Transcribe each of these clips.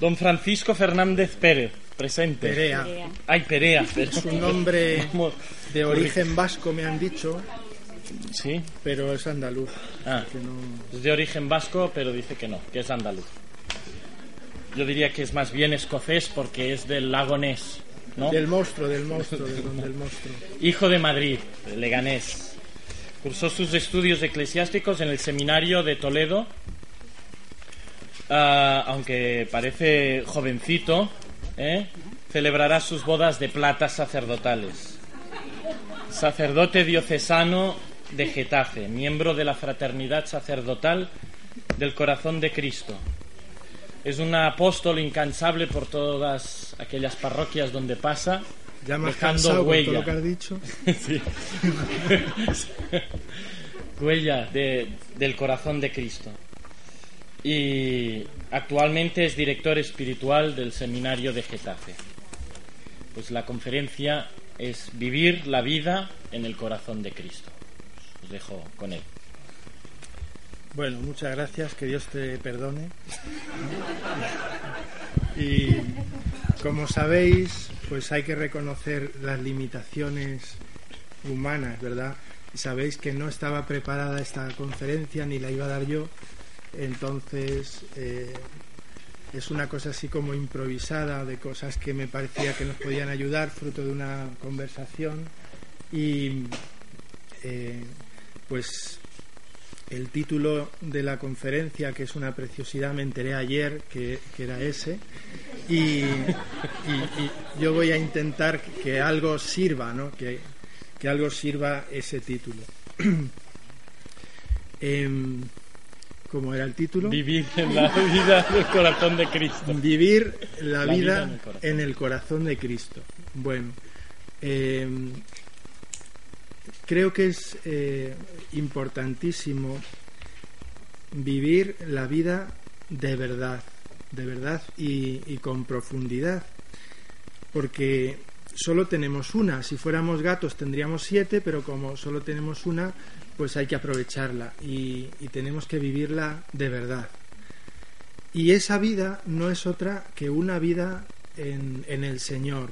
Don Francisco Fernández Pérez, presente. Perea. Perea. Ay, Perea. Es un nombre de origen vasco, me han dicho, Sí. pero es andaluz. Ah, que no- es de origen vasco, pero dice que no, que es andaluz. Yo diría que es más bien escocés porque es del lago Ness, ¿no? Del monstruo, del monstruo, de donde el monstruo. Hijo de Madrid, de Leganés. Cursó sus estudios eclesiásticos en el seminario de Toledo. Ah, aunque parece jovencito, ¿eh? celebrará sus bodas de plata sacerdotales. Sacerdote diocesano de Getafe, miembro de la Fraternidad Sacerdotal del Corazón de Cristo. Es un apóstol incansable por todas aquellas parroquias donde pasa, Ya has dejando con todo huella. lo que has dicho. Sí. Huella de- del corazón de Cristo. Y actualmente es director espiritual del seminario de Getafe. Pues la conferencia es Vivir la vida en el corazón de Cristo. Os dejo con él. Bueno, muchas gracias, que Dios te perdone. Y como sabéis, pues hay que reconocer las limitaciones humanas, ¿verdad? Sabéis que no estaba preparada esta conferencia ni la iba a dar yo, entonces eh, es una cosa así como improvisada de cosas que me parecía que nos podían ayudar, fruto de una conversación y eh, pues el título de la conferencia, que es una preciosidad, me enteré ayer que, que era ese, y, yo voy a intentar que algo sirva, ¿no? que, que algo sirva ese título. Em, ¿Cómo era el título? Vivir en la vida del corazón de Cristo. Vivir la, La vida vida, en el corazón. en el corazón de Cristo. Bueno, eh, creo que es eh, importantísimo vivir la vida de verdad, de verdad y, y con profundidad, porque solo tenemos una. Si fuéramos gatos tendríamos siete, pero como solo tenemos una, pues hay que aprovecharla y- tenemos que vivirla de verdad. Y esa vida no es otra que una vida en el Señor.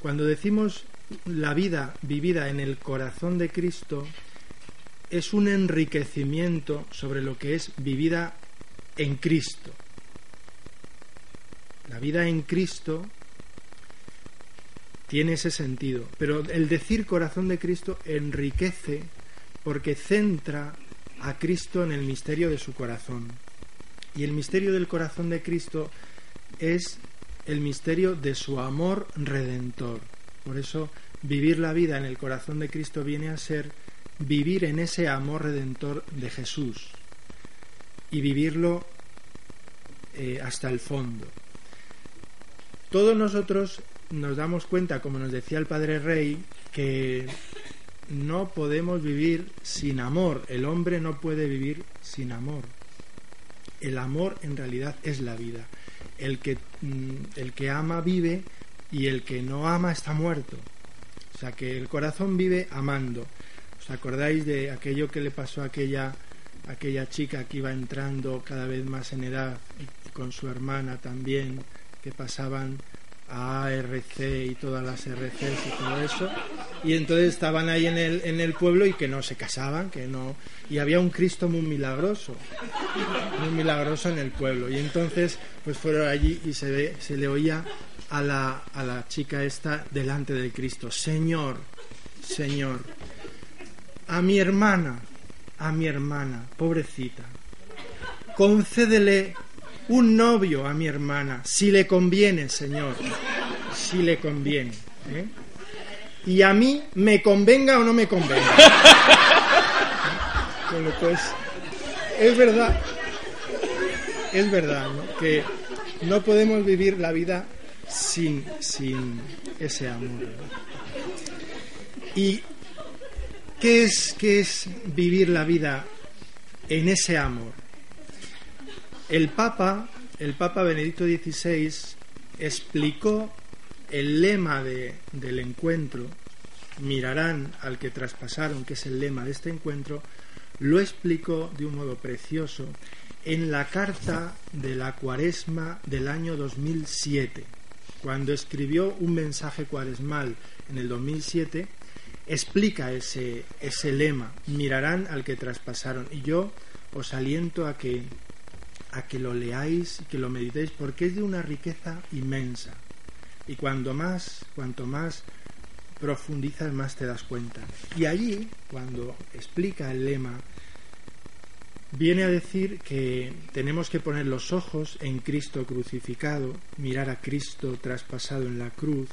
Cuando decimos la vida vivida en el corazón de Cristo, es un enriquecimiento sobre lo que es vivida en Cristo. La vida en Cristo tiene ese sentido, pero el decir corazón de Cristo enriquece porque centra a Cristo en el misterio de su corazón. Y el misterio del corazón de Cristo es el misterio de su amor redentor. Por eso vivir la vida en el corazón de Cristo viene a ser vivir en ese amor redentor de Jesús y vivirlo eh, hasta el fondo. Todos nosotros nos damos cuenta, como nos decía el Padre Rey, que no podemos vivir sin amor. El hombre no puede vivir sin amor. El amor en realidad es la vida. El que, mm, el que ama vive y el que no ama está muerto. O sea que el corazón vive amando. ¿Os acordáis de aquello que le pasó a aquella, aquella chica que iba entrando cada vez más en edad y con su hermana también, que pasaban ARC y todas las RCs y todo eso? Y entonces estaban ahí en el, en el pueblo y que no se casaban, que no. Y había un Cristo muy milagroso, muy milagroso en el pueblo. Y entonces, pues fueron allí y se, ve, se le oía a la, a la chica esta delante del Cristo: Señor, Señor, a mi hermana, a mi hermana, pobrecita, concédele un novio a mi hermana, si le conviene, Señor, si le conviene. ¿eh? Y a mí me convenga o no me convenga. Bueno, pues es verdad, es verdad, ¿no? que no podemos vivir la vida sin, sin ese amor. ¿Y qué es, qué es vivir la vida en ese amor? El Papa, el Papa Benedicto XVI, explicó el lema de- del encuentro, mirarán al que traspasaron, que es el lema de este encuentro, lo explicó de un modo precioso en la carta de la cuaresma del año 2007. Cuando escribió un mensaje cuaresmal en el 2007, explica ese, ese lema, mirarán al que traspasaron. Y yo os aliento a que, a que lo leáis y que lo meditéis porque es de una riqueza inmensa. Y cuando más, cuanto más profundizas, más te das cuenta. Y allí, cuando explica el lema, viene a decir que tenemos que poner los ojos en Cristo crucificado, mirar a Cristo traspasado en la cruz,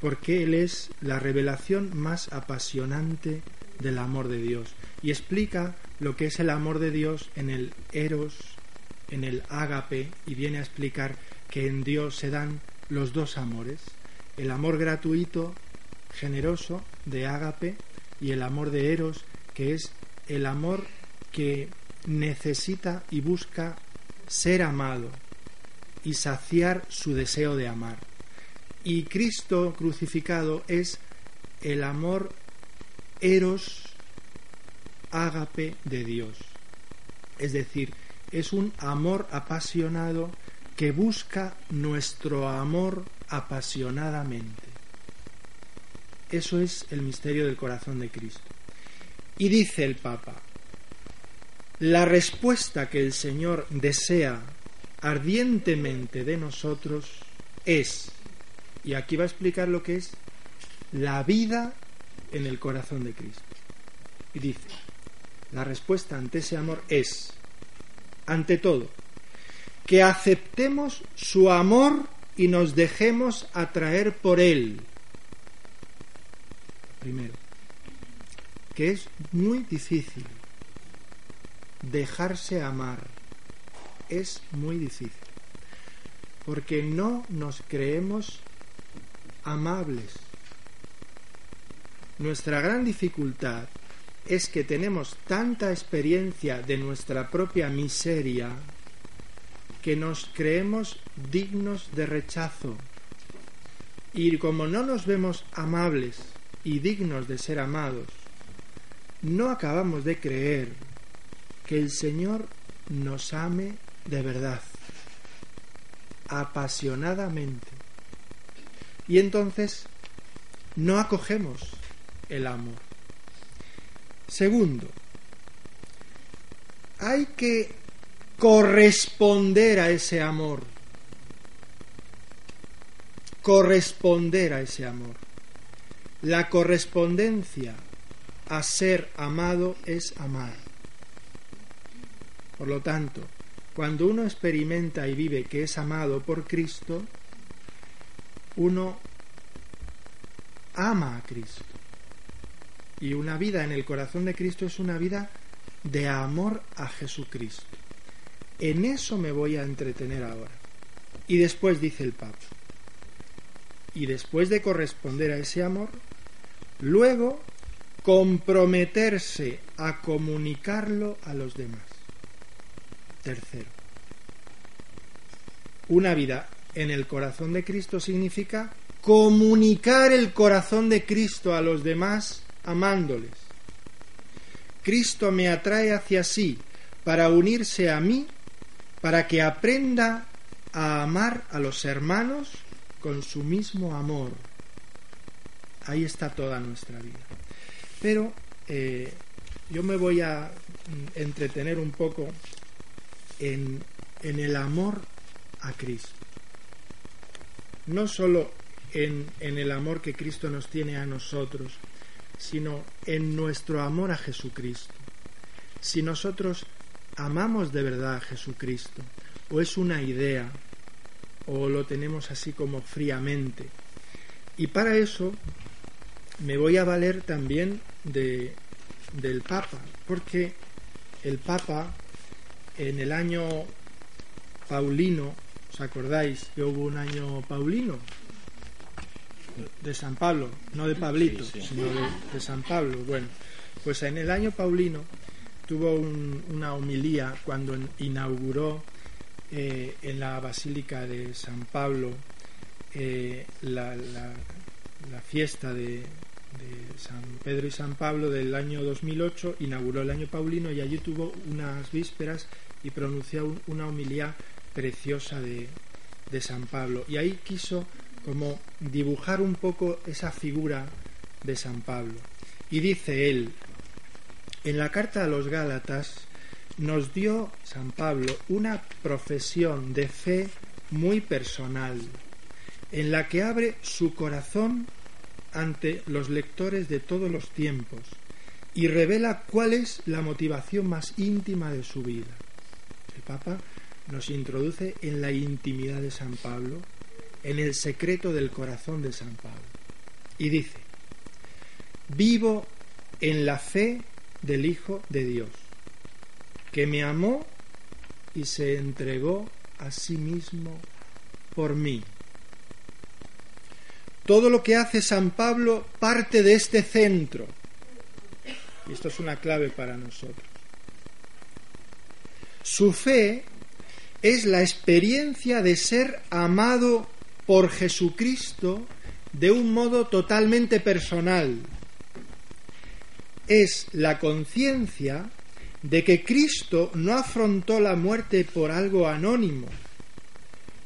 porque Él es la revelación más apasionante del amor de Dios. Y explica lo que es el amor de Dios en el eros, en el ágape, y viene a explicar que en Dios se dan los dos amores, el amor gratuito, generoso de ágape, y el amor de eros, que es el amor que necesita y busca ser amado y saciar su deseo de amar. Y Cristo crucificado es el amor eros ágape de Dios. Es decir, es un amor apasionado que busca nuestro amor apasionadamente. Eso es el misterio del corazón de Cristo. Y dice el Papa, la respuesta que el Señor desea ardientemente de nosotros es, y aquí va a explicar lo que es, la vida en el corazón de Cristo. Y dice, la respuesta ante ese amor es, ante todo, que aceptemos su amor y nos dejemos atraer por él. Primero, que es muy difícil dejarse amar es muy difícil, porque no nos creemos amables. Nuestra gran dificultad es que tenemos tanta experiencia de nuestra propia miseria que nos creemos dignos de rechazo. Y como no nos vemos amables y dignos de ser amados, no acabamos de creer que el Señor nos ame de verdad, apasionadamente. Y entonces no acogemos el amor. Segundo, hay que corresponder a ese amor. Corresponder a ese amor. La correspondencia a ser amado es amar. Por lo tanto, cuando uno experimenta y vive que es amado por Cristo, uno ama a Cristo. Y una vida en el corazón de Cristo es una vida de amor a Jesucristo. En eso me voy a entretener ahora. Y después dice el Papa. Y después de corresponder a ese amor, luego comprometerse a comunicarlo a los demás. Tercero, una vida en el corazón de Cristo significa comunicar el corazón de Cristo a los demás amándoles. Cristo me atrae hacia sí para unirse a mí, para que aprenda a amar a los hermanos con su mismo amor. Ahí está toda nuestra vida. Pero eh, yo me voy a entretener un poco en, el amor a Cristo. No solo en, en el amor que Cristo nos tiene a nosotros, sino en nuestro amor a Jesucristo. Si nosotros amamos de verdad a Jesucristo, o es una idea, o lo tenemos así como fríamente. Y para eso me voy a valer también de, del Papa, porque el Papa en el año Paulino, ¿os acordáis que hubo un año Paulino? De San Pablo, no de Pablito, sino de, San Pablo. Bueno, pues en el año Paulino tuvo una homilía cuando inauguró eh, en la Basílica de San Pablo eh, la, la fiesta de, de San Pedro y San Pablo del año 2008, inauguró el año Paulino y allí tuvo unas vísperas y pronunció una homilía preciosa de, de San Pablo. Y ahí quiso como dibujar un poco esa figura de San Pablo. Y dice él, en la carta a los Gálatas nos dio San Pablo una profesión de fe muy personal, en la que abre su corazón ante los lectores de todos los tiempos y revela cuál es la motivación más íntima de su vida. El Papa nos introduce en la intimidad de San Pablo, en el secreto del corazón de San Pablo. Y dice, vivo en la fe del Hijo de Dios, que me amó y se entregó a sí mismo por mí. Todo lo que hace San Pablo parte de este centro. Y esto es una clave para nosotros. Su fe es la experiencia de ser amado por Jesucristo de un modo totalmente personal. Es la conciencia de que Cristo no afrontó la muerte por algo anónimo,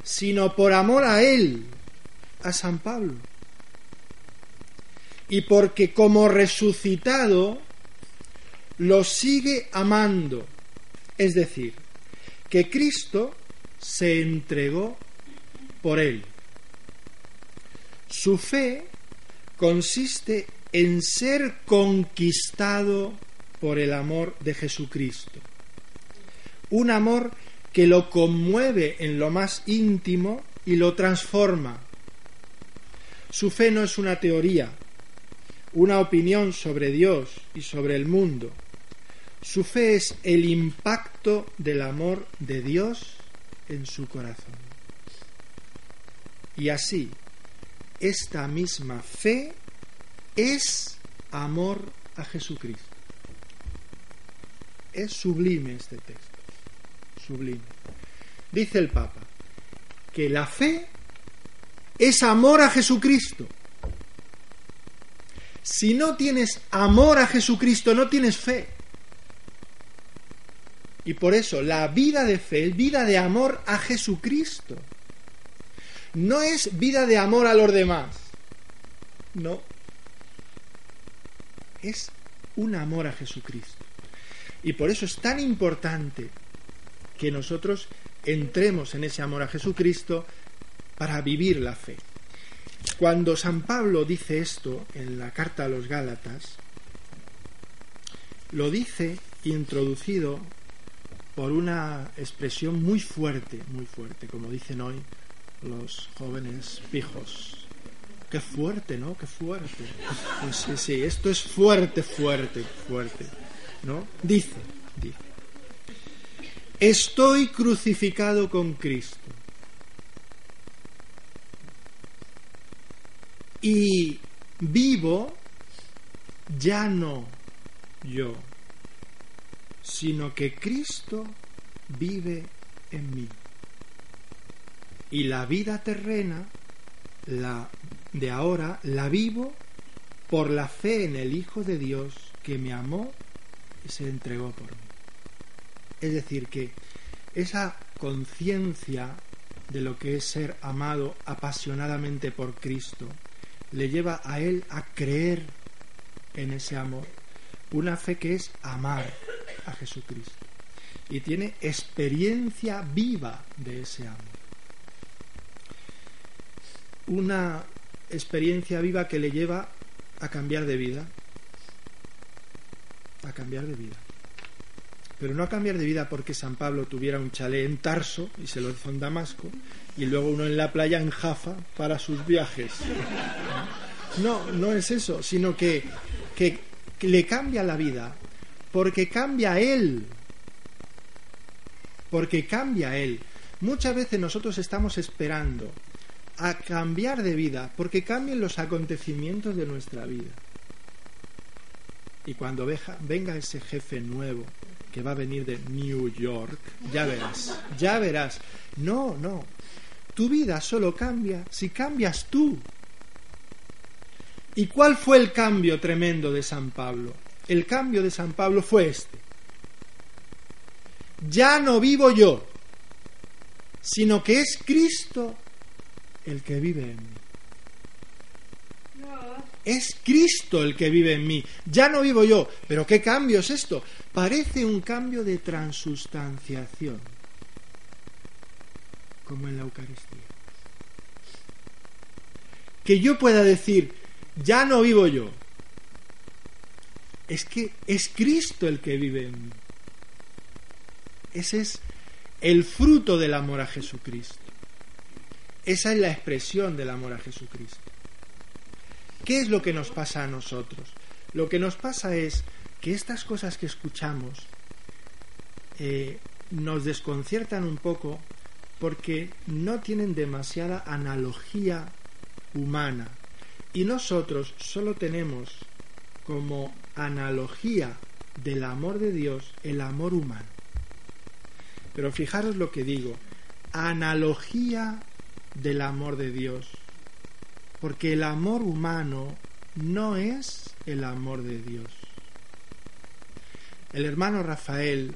sino por amor a Él, a San Pablo. Y porque como resucitado lo sigue amando. Es decir, que Cristo se entregó por él. Su fe consiste en ser conquistado por el amor de Jesucristo. Un amor que lo conmueve en lo más íntimo y lo transforma. Su fe no es una teoría, una opinión sobre Dios y sobre el mundo. Su fe es el impacto del amor de Dios en su corazón. Y así, esta misma fe es amor a Jesucristo. Es sublime este texto, sublime. Dice el Papa que la fe es amor a Jesucristo. Si no tienes amor a Jesucristo, no tienes fe. Y por eso la vida de fe es vida de amor a Jesucristo. No es vida de amor a los demás. No. Es un amor a Jesucristo. Y por eso es tan importante que nosotros entremos en ese amor a Jesucristo para vivir la fe. Cuando San Pablo dice esto en la carta a los Gálatas, lo dice introducido por una expresión muy fuerte, muy fuerte, como dicen hoy los jóvenes pijos. Qué fuerte, ¿no? Qué fuerte. Pues sí, sí, esto es fuerte, fuerte, fuerte, ¿no? Dice, dice, estoy crucificado con Cristo. Y vivo ya no yo, sino que Cristo vive en mí. Y la vida terrena, la de ahora, la vivo por la fe en el Hijo de Dios que me amó y se entregó por mí. Es decir, que esa conciencia de lo que es ser amado apasionadamente por Cristo le lleva a él a creer en ese amor. Una fe que es amar a Jesucristo y tiene experiencia viva de ese amor. Una experiencia viva que le lleva a cambiar de vida, a cambiar de vida. Pero no a cambiar de vida porque San Pablo tuviera un chalet en Tarso y se lo hizo en Damasco y luego uno en la playa en Jafa para sus viajes. No, no es eso, sino que, que le cambia la vida porque cambia Él. Porque cambia Él. Muchas veces nosotros estamos esperando a cambiar de vida porque cambien los acontecimientos de nuestra vida. Y cuando venga ese jefe nuevo que va a venir de New York, ya verás, ya verás. No, no. Tu vida solo cambia si cambias tú. ¿Y cuál fue el cambio tremendo de San Pablo? El cambio de San Pablo fue este. ya no vivo yo, sino que es Cristo el que vive en mí. Es Cristo el que vive en mí. Ya no vivo yo. Pero ¿qué cambio es esto? Parece un cambio de transustanciación, como en la Eucaristía. Que yo pueda decir, ya no vivo yo. Es que es Cristo el que vive en mí. Ese es el fruto del amor a Jesucristo. Esa es la expresión del amor a Jesucristo. ¿Qué es lo que nos pasa a nosotros? Lo que nos pasa es que estas cosas que escuchamos eh, nos desconciertan un poco porque no tienen demasiada analogía humana y nosotros solo tenemos como analogía del amor de Dios el amor humano. Pero fijaros lo que digo, analogía del amor de Dios porque el amor humano no es el amor de Dios. El hermano Rafael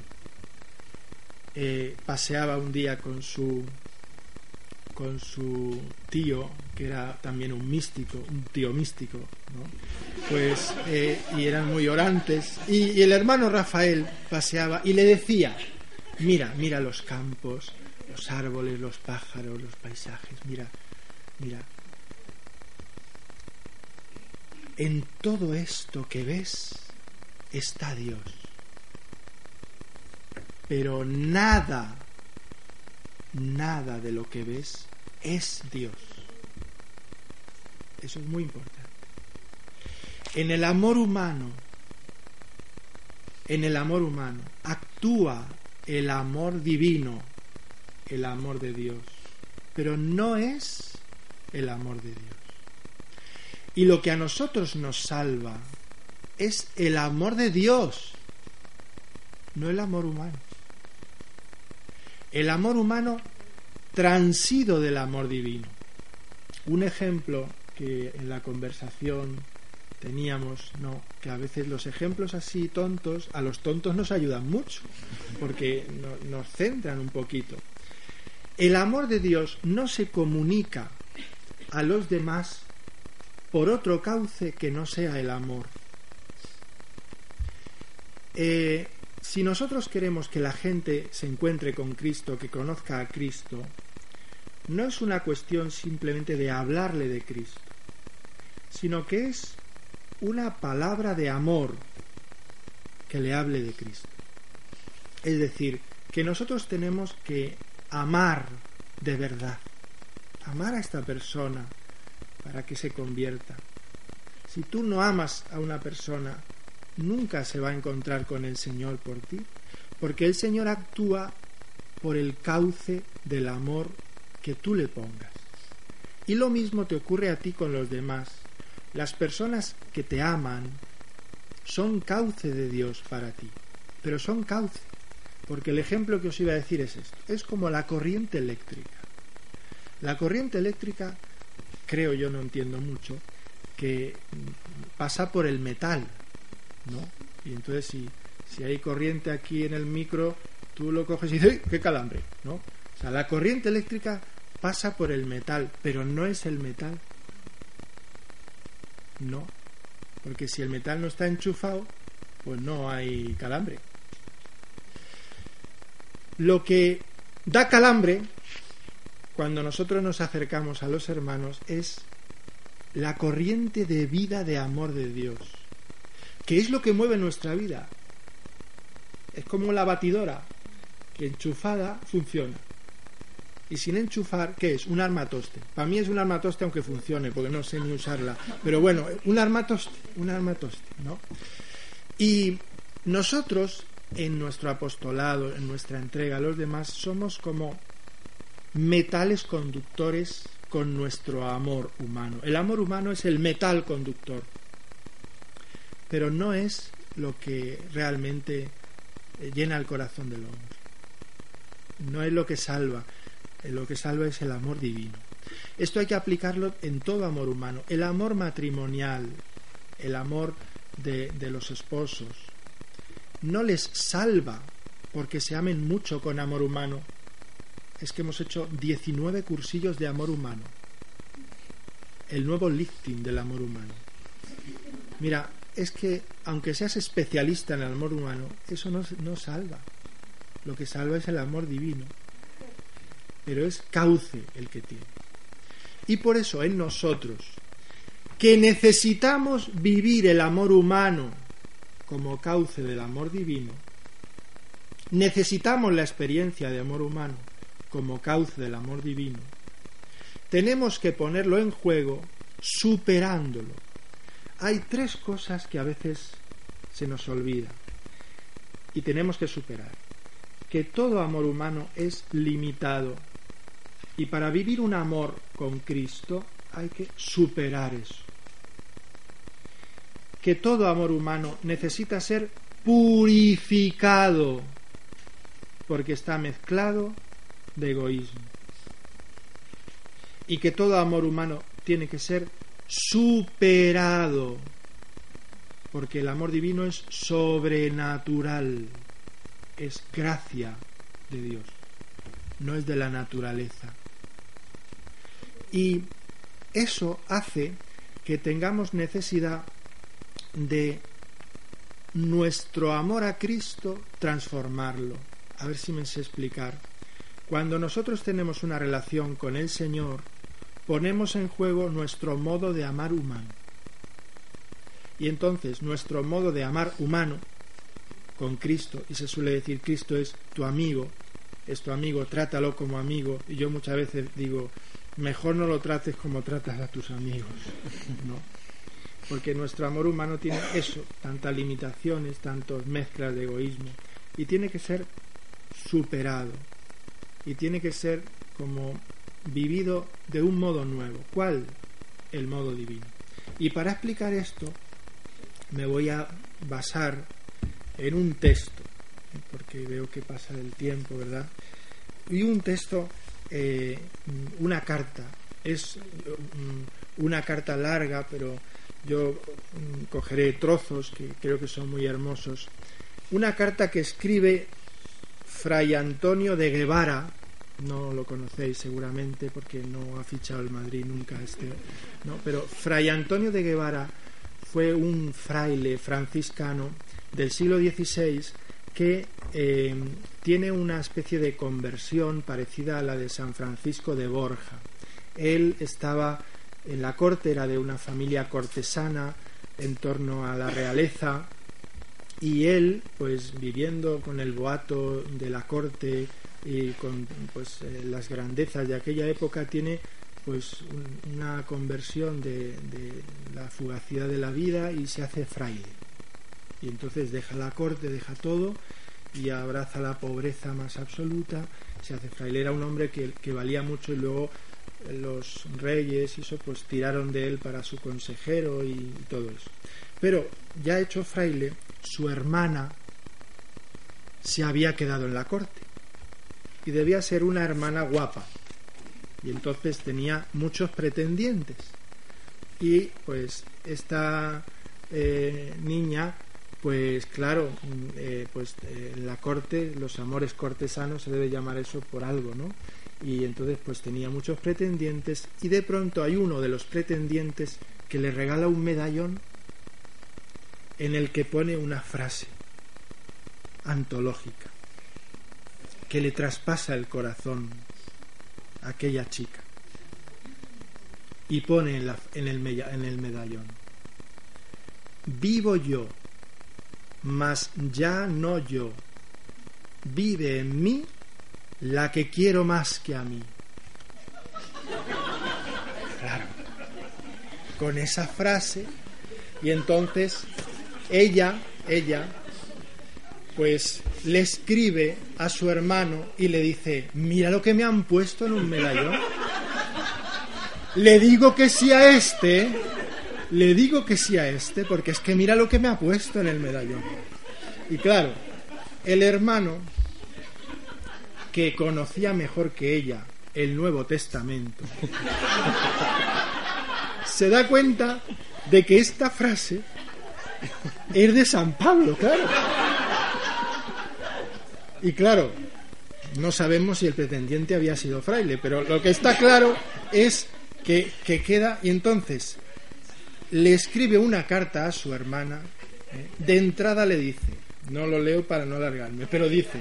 eh, paseaba un día con su con su tío, que era también un místico, un tío místico, ¿no? Pues, eh, y eran muy orantes, y, y el hermano Rafael paseaba y le decía, mira, mira los campos, los árboles, los pájaros, los paisajes, mira, mira, en todo esto que ves está Dios. Pero nada, nada de lo que ves es Dios. Eso es muy importante. En el amor humano, en el amor humano, actúa el amor divino, el amor de Dios, pero no es el amor de Dios. Y lo que a nosotros nos salva es el amor de Dios, no el amor humano. El amor humano transido del amor divino. Un ejemplo que en la conversación teníamos, no, que a veces los ejemplos así tontos, a los tontos nos ayudan mucho, porque nos centran un poquito. El amor de Dios no se comunica a los demás por otro cauce que no sea el amor. Eh, si nosotros queremos que la gente se encuentre con Cristo, que conozca a Cristo, no es una cuestión simplemente de hablarle de Cristo, sino que es una palabra de amor que le hable de Cristo. Es decir, que nosotros tenemos que amar de verdad, amar a esta persona, para que se convierta. Si tú no amas a una persona, nunca se va a encontrar con el Señor por ti, porque el Señor actúa por el cauce del amor que tú le pongas. Y lo mismo te ocurre a ti con los demás. Las personas que te aman son cauce de Dios para ti, pero son cauce, porque el ejemplo que os iba a decir es esto, es como la corriente eléctrica. La corriente eléctrica creo yo no entiendo mucho, que pasa por el metal, ¿no? Y entonces si, si hay corriente aquí en el micro, tú lo coges y dices, ¡qué calambre! ¿no? O sea, la corriente eléctrica pasa por el metal, pero no es el metal. No, porque si el metal no está enchufado, pues no hay calambre. Lo que da calambre cuando nosotros nos acercamos a los hermanos es la corriente de vida de amor de Dios, que es lo que mueve nuestra vida. Es como la batidora, que enchufada funciona. Y sin enchufar, ¿qué es? Un armatoste. Para mí es un armatoste aunque funcione, porque no sé ni usarla. Pero bueno, un armatoste, un armatoste, ¿no? Y nosotros, en nuestro apostolado, en nuestra entrega a los demás, somos como metales conductores con nuestro amor humano. El amor humano es el metal conductor, pero no es lo que realmente eh, llena el corazón del hombre. No es lo que salva, eh, lo que salva es el amor divino. Esto hay que aplicarlo en todo amor humano. El amor matrimonial, el amor de, de los esposos, no les salva porque se amen mucho con amor humano, es que hemos hecho 19 cursillos de amor humano. El nuevo lifting del amor humano. Mira, es que aunque seas especialista en el amor humano, eso no, no salva. Lo que salva es el amor divino. Pero es cauce el que tiene. Y por eso en nosotros, que necesitamos vivir el amor humano como cauce del amor divino, necesitamos la experiencia de amor humano como cauce del amor divino, tenemos que ponerlo en juego superándolo. Hay tres cosas que a veces se nos olvida y tenemos que superar. Que todo amor humano es limitado y para vivir un amor con Cristo hay que superar eso. Que todo amor humano necesita ser purificado porque está mezclado de egoísmo. Y que todo amor humano tiene que ser superado, porque el amor divino es sobrenatural, es gracia de Dios, no es de la naturaleza. Y eso hace que tengamos necesidad de nuestro amor a Cristo transformarlo. A ver si me sé explicar. Cuando nosotros tenemos una relación con el Señor, ponemos en juego nuestro modo de amar humano. Y entonces nuestro modo de amar humano con Cristo, y se suele decir Cristo es tu amigo, es tu amigo, trátalo como amigo, y yo muchas veces digo, mejor no lo trates como tratas a tus amigos, ¿no? Porque nuestro amor humano tiene eso, tantas limitaciones, tantas mezclas de egoísmo, y tiene que ser superado, y tiene que ser como vivido de un modo nuevo. ¿Cuál? El modo divino. Y para explicar esto me voy a basar en un texto, porque veo que pasa el tiempo, ¿verdad? Y un texto, eh, una carta, es mm, una carta larga, pero yo mm, cogeré trozos que creo que son muy hermosos. Una carta que escribe Fray Antonio de Guevara, no lo conocéis seguramente porque no ha fichado el Madrid nunca este, ¿no? pero Fray Antonio de Guevara fue un fraile franciscano del siglo XVI que eh, tiene una especie de conversión parecida a la de San Francisco de Borja. Él estaba en la corte, era de una familia cortesana en torno a la realeza, y él, pues viviendo con el boato de la corte y con pues eh, las grandezas de aquella época, tiene pues una conversión de, de, la fugacidad de la vida y se hace fraile. Y entonces deja la corte, deja todo y abraza la pobreza más absoluta, se hace fraile. Era un hombre que, que valía mucho y luego los reyes y eso pues tiraron de él para su consejero y todo eso. Pero ya hecho fraile, su hermana se había quedado en la corte y debía ser una hermana guapa. Y entonces tenía muchos pretendientes. Y pues esta eh, niña pues claro eh, pues eh, en la corte los amores cortesanos se debe llamar eso por algo no y entonces pues tenía muchos pretendientes y de pronto hay uno de los pretendientes que le regala un medallón en el que pone una frase antológica que le traspasa el corazón a aquella chica y pone en, la, en, el, en el medallón vivo yo mas ya no yo vive en mí la que quiero más que a mí claro con esa frase y entonces ella, ella, pues le escribe a su hermano y le dice, mira lo que me han puesto en un medallón. Le digo que sí a este, le digo que sí a este, porque es que mira lo que me ha puesto en el medallón. Y claro, el hermano, que conocía mejor que ella el Nuevo Testamento, se da cuenta de que esta frase es de San Pablo, claro. Y claro, no sabemos si el pretendiente había sido fraile, pero lo que está claro es que, que queda y entonces le escribe una carta a su hermana. ¿eh? De entrada le dice, no lo leo para no alargarme, pero dice...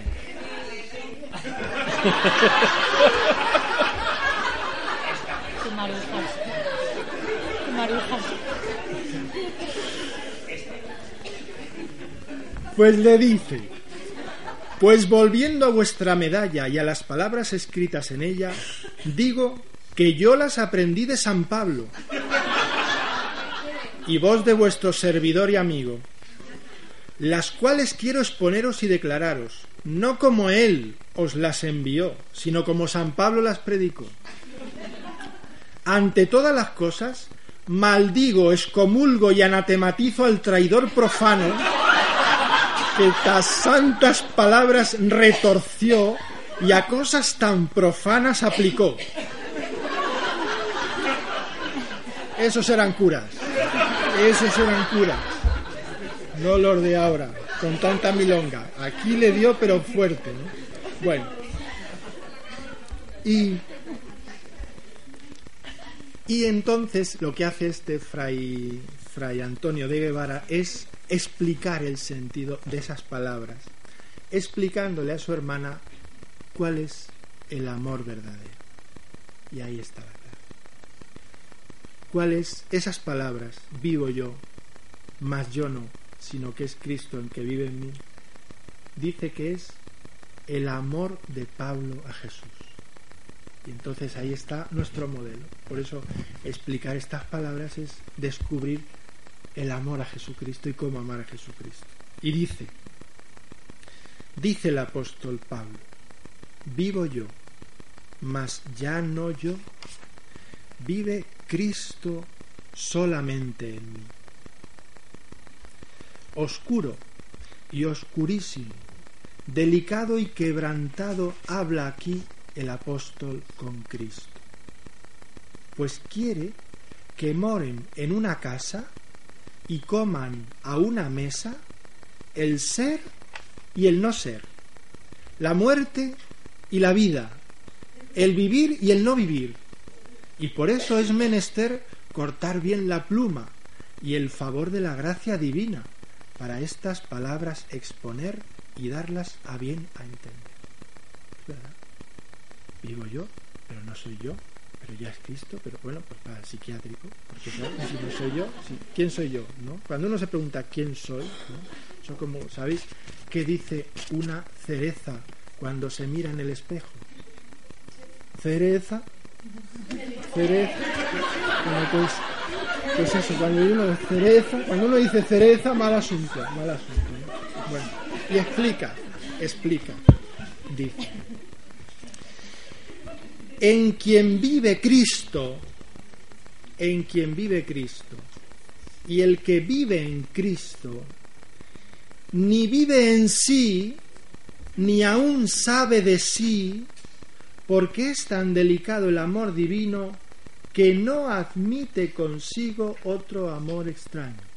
Pues le dice, pues volviendo a vuestra medalla y a las palabras escritas en ella, digo que yo las aprendí de San Pablo. Y vos de vuestro servidor y amigo, las cuales quiero exponeros y declararos, no como él os las envió, sino como San Pablo las predicó. Ante todas las cosas, maldigo, excomulgo y anatematizo al traidor profano que tas santas palabras retorció y a cosas tan profanas aplicó. Esos eran curas. Esos eran curas. No los de ahora, con tanta milonga. Aquí le dio, pero fuerte. ¿no? Bueno. Y, y entonces lo que hace este fray, fray Antonio de Guevara es explicar el sentido de esas palabras, explicándole a su hermana cuál es el amor verdadero. Y ahí está la clave. ¿Cuáles esas palabras? Vivo yo, mas yo no, sino que es Cristo el que vive en mí. Dice que es el amor de Pablo a Jesús. Y entonces ahí está nuestro modelo. Por eso explicar estas palabras es descubrir el amor a Jesucristo y cómo amar a Jesucristo. Y dice, dice el apóstol Pablo, vivo yo, mas ya no yo, vive Cristo solamente en mí. Oscuro y oscurísimo, delicado y quebrantado habla aquí el apóstol con Cristo. Pues quiere que moren en una casa y coman a una mesa el ser y el no ser, la muerte y la vida, el vivir y el no vivir. Y por eso es menester cortar bien la pluma y el favor de la gracia divina para estas palabras exponer y darlas a bien a entender. ¿Verdad? Vivo yo, pero no soy yo, pero ya es Cristo, pero bueno, pues para el psiquiátrico, porque claro, si no soy yo, si, ¿quién soy yo? ¿no? Cuando uno se pregunta quién soy, ¿no? como, ¿sabéis qué dice una cereza cuando se mira en el espejo? Cereza, cereza, bueno, pues, pues eso, cuando uno cereza, cuando uno dice cereza, mal asunto, mal asunto. ¿no? Bueno, y explica, explica, dice en quien vive Cristo, en quien vive Cristo. Y el que vive en Cristo ni vive en sí, ni aún sabe de sí, porque es tan delicado el amor divino que no admite consigo otro amor extraño.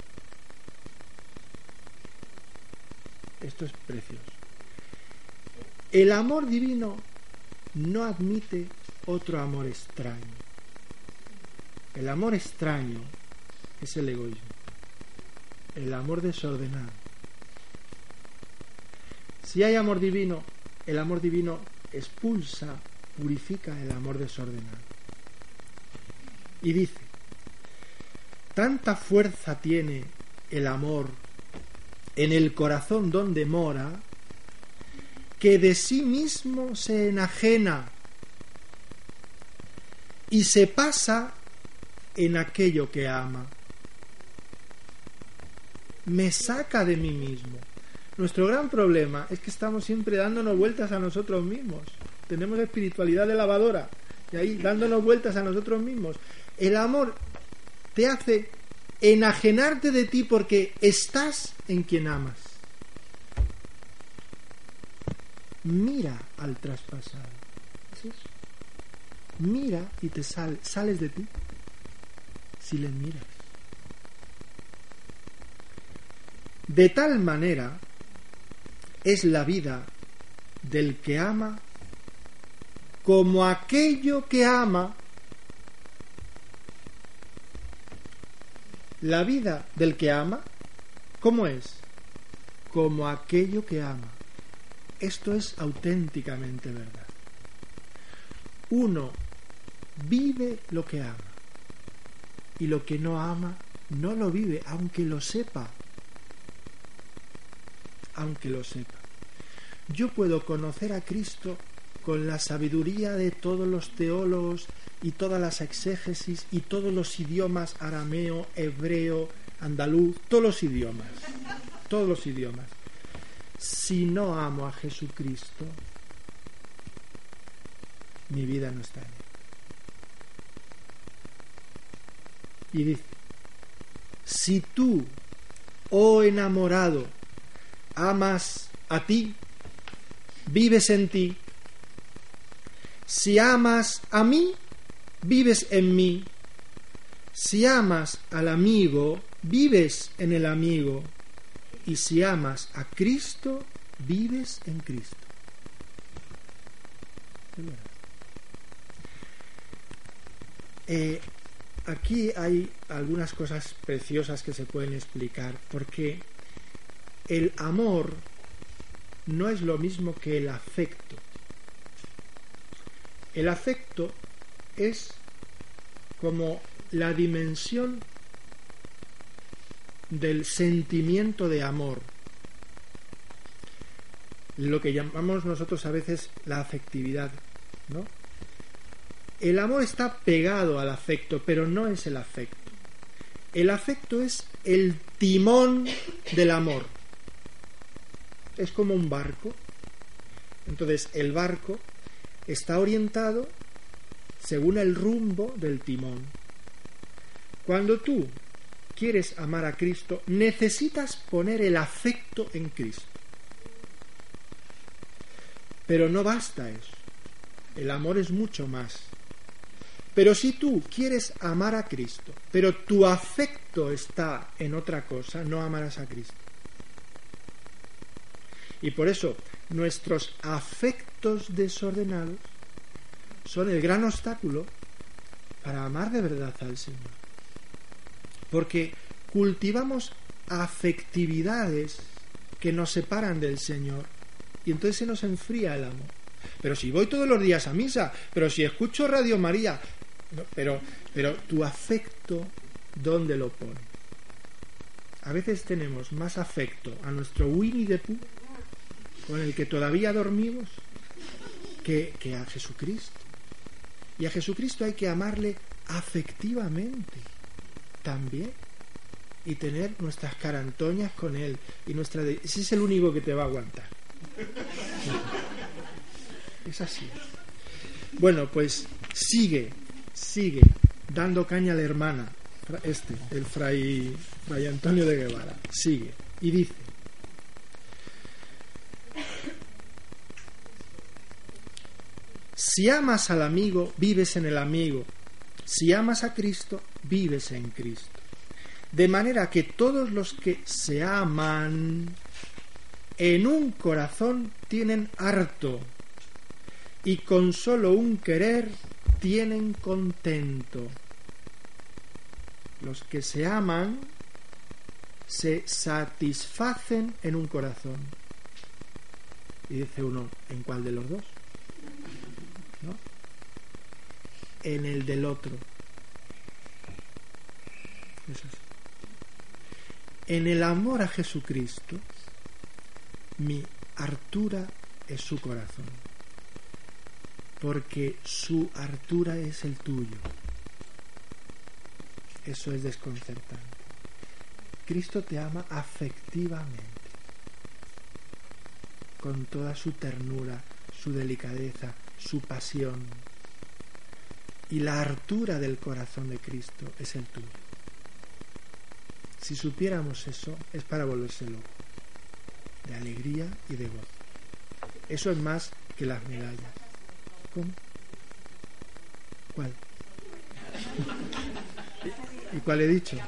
Esto es precioso. El amor divino no admite otro amor extraño. El amor extraño es el egoísmo. El amor desordenado. Si hay amor divino, el amor divino expulsa, purifica el amor desordenado. Y dice, tanta fuerza tiene el amor en el corazón donde mora, que de sí mismo se enajena y se pasa en aquello que ama. Me saca de mí mismo. Nuestro gran problema es que estamos siempre dándonos vueltas a nosotros mismos. Tenemos espiritualidad de lavadora y ahí dándonos vueltas a nosotros mismos. El amor te hace enajenarte de ti porque estás en quien amas. Mira al traspasado. ¿Es eso? Mira y te sal, sales de ti si le miras. De tal manera es la vida del que ama como aquello que ama. La vida del que ama, ¿cómo es? Como aquello que ama. Esto es auténticamente verdad. Uno vive lo que ama y lo que no ama no lo vive, aunque lo sepa. Aunque lo sepa. Yo puedo conocer a Cristo con la sabiduría de todos los teólogos y todas las exégesis y todos los idiomas arameo, hebreo, andaluz, todos los idiomas, todos los idiomas. Si no amo a Jesucristo, mi vida no está en él. Y dice, si tú, oh enamorado, amas a ti, vives en ti, si amas a mí, vives en mí, si amas al amigo, vives en el amigo, y si amas a Cristo, vives en Cristo. Eh, aquí hay algunas cosas preciosas que se pueden explicar, porque el amor no es lo mismo que el afecto. El afecto es como la dimensión del sentimiento de amor, lo que llamamos nosotros a veces la afectividad, ¿no? El amor está pegado al afecto, pero no es el afecto. El afecto es el timón del amor. Es como un barco. Entonces el barco está orientado según el rumbo del timón. Cuando tú quieres amar a Cristo, necesitas poner el afecto en Cristo. Pero no basta eso. El amor es mucho más. Pero si tú quieres amar a Cristo, pero tu afecto está en otra cosa, no amarás a Cristo. Y por eso nuestros afectos desordenados son el gran obstáculo para amar de verdad al Señor. Porque cultivamos afectividades que nos separan del Señor y entonces se nos enfría el amor. Pero si voy todos los días a misa, pero si escucho Radio María, pero, pero tu afecto, ¿dónde lo pone? A veces tenemos más afecto a nuestro Winnie the Pooh, con el que todavía dormimos, que, a Jesucristo. Y a Jesucristo hay que amarle afectivamente también y tener nuestras carantoñas con él y nuestra ese es el único que te va a aguantar. Es así. Bueno pues sigue sigue dando caña a la hermana, este, el fray, fray Antonio de Guevara, sigue y dice, si amas al amigo, vives en el amigo, si amas a Cristo, vives en Cristo. De manera que todos los que se aman en un corazón tienen harto y con solo un querer tienen contento. Los que se aman se satisfacen en un corazón. Y dice uno, ¿en cuál de los dos? En el del otro. En el amor a Jesucristo, mi hartura es su corazón porque su hartura es el tuyo. Eso es desconcertante. Cristo te ama afectivamente, con toda su ternura, su delicadeza, su pasión. Y la hartura del corazón de Cristo es el tuyo. Si supiéramos eso, es para volverse loco, de alegría y de gozo. Eso es más que las medallas. ¿Cómo? ¿Cuál? ¿Y cuál he dicho?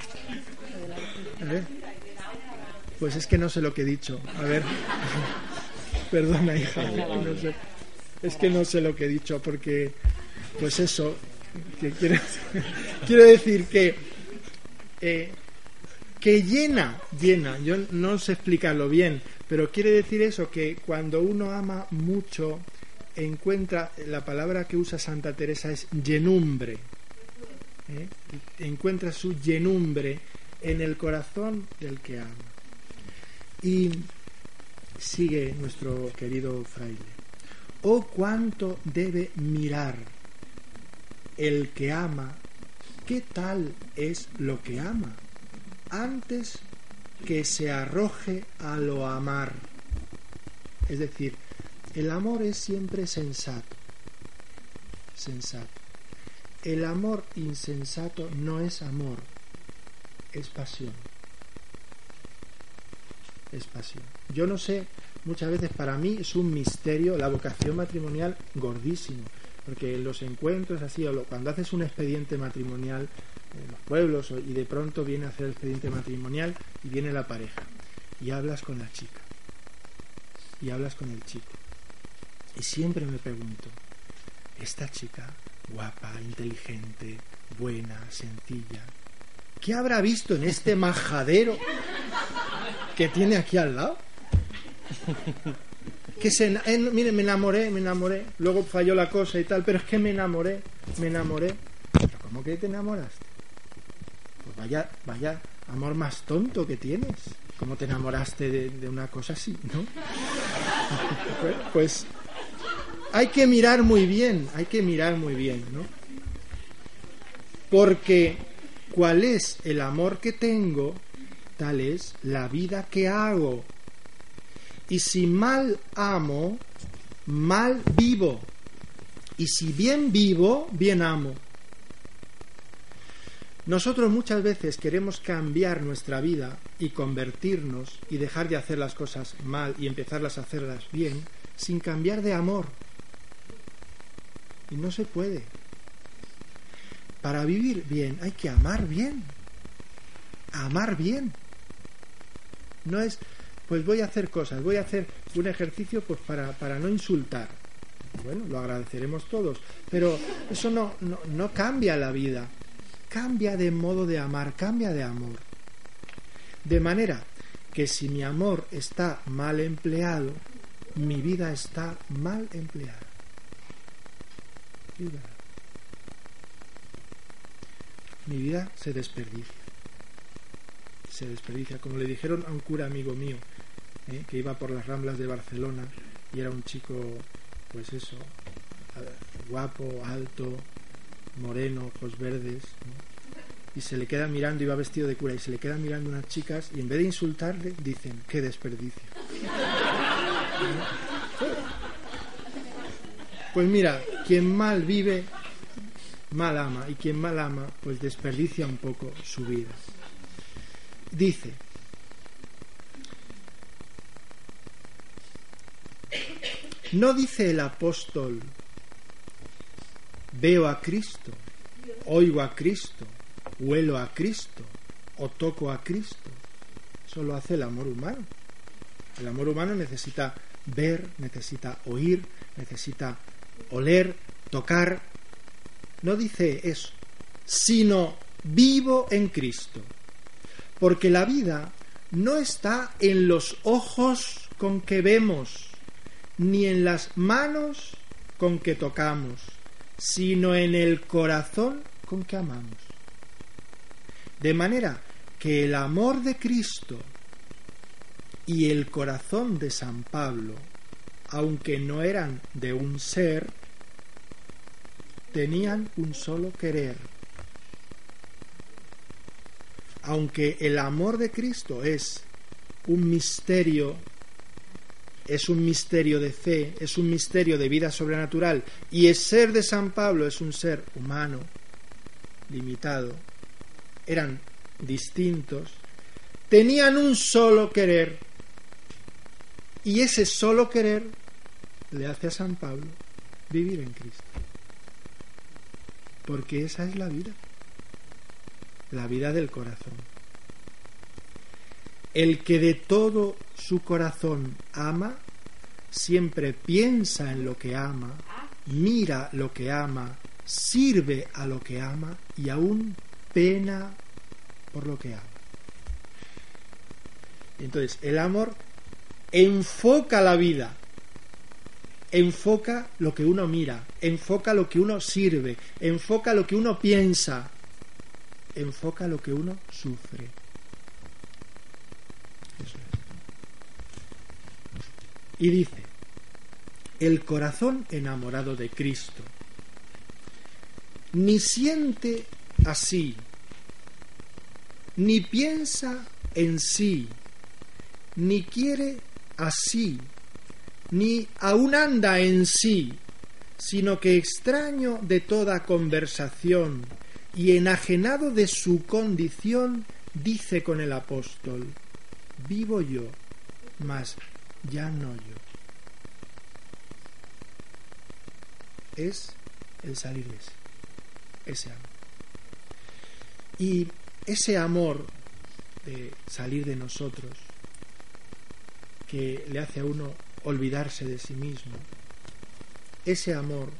Pues es que no sé lo que he dicho. A ver. Perdona, hija. no sé. Es que no sé lo que he dicho porque, pues eso, que quiero, decir que eh, que llena, llena. Yo no sé explicarlo bien, pero quiere decir eso que cuando uno ama mucho encuentra la palabra que usa Santa Teresa es llenumbre. ¿eh? Encuentra su llenumbre en el corazón del que ama. Y sigue nuestro querido fraile. Oh, cuánto debe mirar el que ama, qué tal es lo que ama, antes que se arroje a lo amar. Es decir, el amor es siempre sensato. Sensato. El amor insensato no es amor, es pasión. Es pasión. Yo no sé, muchas veces para mí es un misterio la vocación matrimonial gordísimo, porque los encuentros así, o cuando haces un expediente matrimonial en los pueblos y de pronto viene a hacer el expediente matrimonial y viene la pareja y hablas con la chica y hablas con el chico y siempre me pregunto, esta chica, guapa, inteligente, buena, sencilla, ¿qué habrá visto en este majadero que tiene aquí al lado? Que se, mire, me enamoré, me enamoré, luego falló la cosa y tal, pero es que me enamoré, me enamoré. ¿Pero cómo que te enamoraste? Pues vaya, vaya amor más tonto que tienes. ¿Cómo te enamoraste de, de una cosa así, no? pues, pues hay que mirar muy bien, hay que mirar muy bien, ¿no? Porque cuál es el amor que tengo, tal es la vida que hago. Y si mal amo, mal vivo. Y si bien vivo, bien amo. Nosotros muchas veces queremos cambiar nuestra vida y convertirnos y dejar de hacer las cosas mal y empezarlas a hacerlas bien sin cambiar de amor. Y no se puede. Para vivir bien hay que amar bien. Amar bien. No es, pues voy a hacer cosas, voy a hacer un ejercicio pues para, para no insultar. Bueno, lo agradeceremos todos, pero eso no, no, no cambia la vida. Cambia de modo de amar, cambia de amor. De manera que si mi amor está mal empleado, mi vida está mal empleada. Mi vida se desperdicia. Se desperdicia. Como le dijeron a un cura amigo mío, ¿eh? que iba por las ramblas de Barcelona y era un chico, pues eso, guapo, alto, moreno, ojos verdes. Y se le queda mirando, iba vestido de cura, y se le queda mirando unas chicas y en vez de insultarle, dicen, qué desperdicio. Pues mira, quien mal vive, mal ama, y quien mal ama, pues desperdicia un poco su vida. Dice, no dice el apóstol, veo a Cristo, oigo a Cristo, huelo a Cristo o toco a Cristo. Eso lo hace el amor humano. El amor humano necesita ver, necesita oír, necesita oler, tocar. No dice eso, sino vivo en Cristo. Porque la vida no está en los ojos con que vemos, ni en las manos con que tocamos, sino en el corazón con que amamos. De manera que el amor de Cristo y el corazón de San Pablo aunque no eran de un ser, tenían un solo querer. Aunque el amor de Cristo es un misterio, es un misterio de fe, es un misterio de vida sobrenatural, y el ser de San Pablo es un ser humano, limitado, eran distintos, tenían un solo querer, y ese solo querer le hace a San Pablo vivir en Cristo. Porque esa es la vida, la vida del corazón. El que de todo su corazón ama, siempre piensa en lo que ama, mira lo que ama, sirve a lo que ama y aún pena por lo que ama. Entonces, el amor enfoca la vida, enfoca lo que uno mira, enfoca lo que uno sirve, enfoca lo que uno piensa, enfoca lo que uno sufre. Eso es. Y dice, el corazón enamorado de Cristo ni siente así, ni piensa en sí, ni quiere así, ni aún anda en sí, sino que extraño de toda conversación y enajenado de su condición, dice con el apóstol, vivo yo, mas ya no yo. Es el salir de ese, ese amor. Y ese amor de salir de nosotros, que le hace a uno olvidarse de sí mismo, ese amor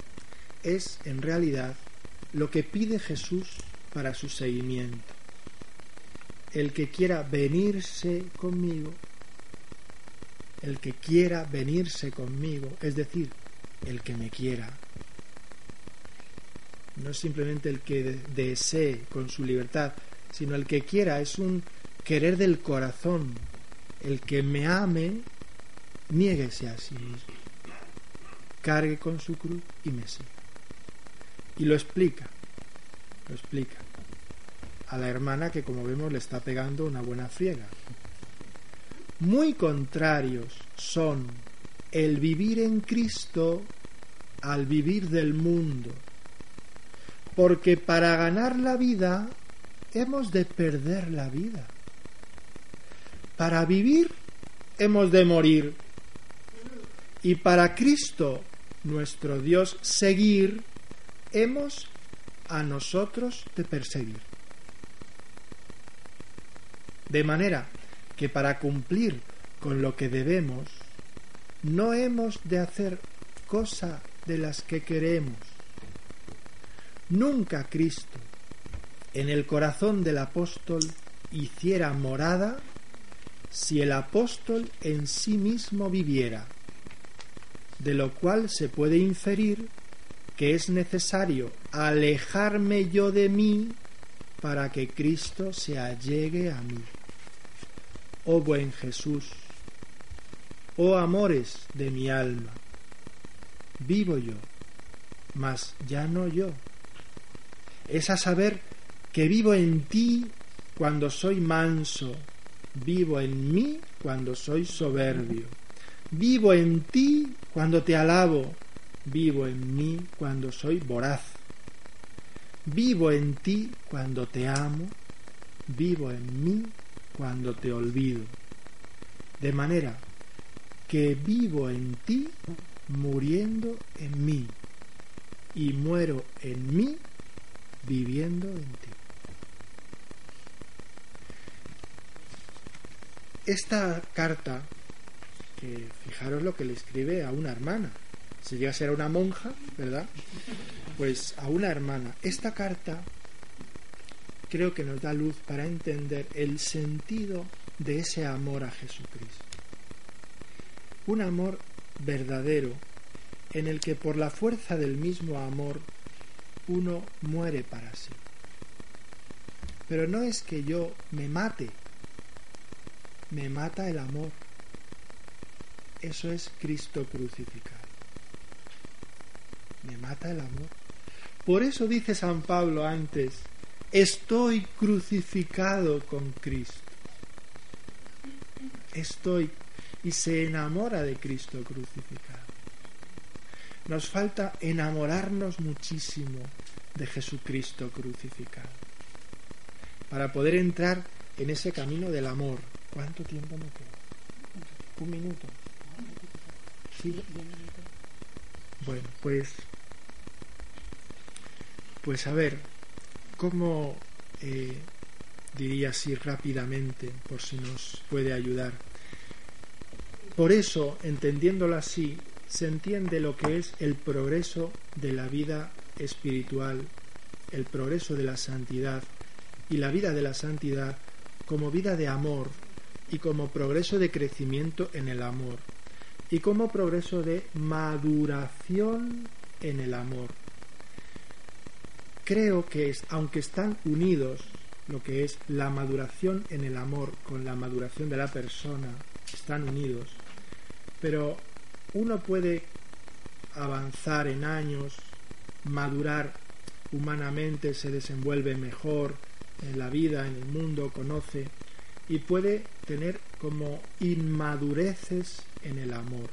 es en realidad lo que pide Jesús para su seguimiento. El que quiera venirse conmigo, el que quiera venirse conmigo, es decir, el que me quiera, no es simplemente el que desee con su libertad, sino el que quiera, es un querer del corazón. El que me ame, niéguese a sí mismo, cargue con su cruz y me siga. Y lo explica, lo explica a la hermana que como vemos le está pegando una buena friega. Muy contrarios son el vivir en Cristo al vivir del mundo porque para ganar la vida hemos de perder la vida. Para vivir hemos de morir. Y para Cristo, nuestro Dios, seguir, hemos a nosotros de perseguir. De manera que para cumplir con lo que debemos, no hemos de hacer cosa de las que queremos, Nunca Cristo en el corazón del apóstol hiciera morada si el apóstol en sí mismo viviera, de lo cual se puede inferir que es necesario alejarme yo de mí para que Cristo se allegue a mí. Oh buen Jesús, oh amores de mi alma, vivo yo, mas ya no yo. Es a saber que vivo en ti cuando soy manso, vivo en mí cuando soy soberbio, vivo en ti cuando te alabo, vivo en mí cuando soy voraz, vivo en ti cuando te amo, vivo en mí cuando te olvido, de manera que vivo en ti muriendo en mí y muero en mí viviendo en ti. Esta carta, que fijaros lo que le escribe a una hermana, si llega a ser una monja, ¿verdad? Pues a una hermana. Esta carta creo que nos da luz para entender el sentido de ese amor a Jesucristo. Un amor verdadero en el que por la fuerza del mismo amor uno muere para sí. Pero no es que yo me mate, me mata el amor. Eso es Cristo crucificado. Me mata el amor. Por eso dice San Pablo antes, estoy crucificado con Cristo. Estoy y se enamora de Cristo crucificado. Nos falta enamorarnos muchísimo de Jesucristo crucificado para poder entrar en ese camino del amor. ¿Cuánto tiempo me queda? Un minuto. ¿Sí? Bueno, pues, pues a ver, ¿cómo eh, diría así rápidamente, por si nos puede ayudar? Por eso, entendiéndolo así, se entiende lo que es el progreso de la vida espiritual, el progreso de la santidad y la vida de la santidad como vida de amor y como progreso de crecimiento en el amor y como progreso de maduración en el amor. Creo que es, aunque están unidos lo que es la maduración en el amor con la maduración de la persona, están unidos, pero uno puede avanzar en años, madurar humanamente, se desenvuelve mejor en la vida, en el mundo, conoce y puede tener como inmadureces en el amor.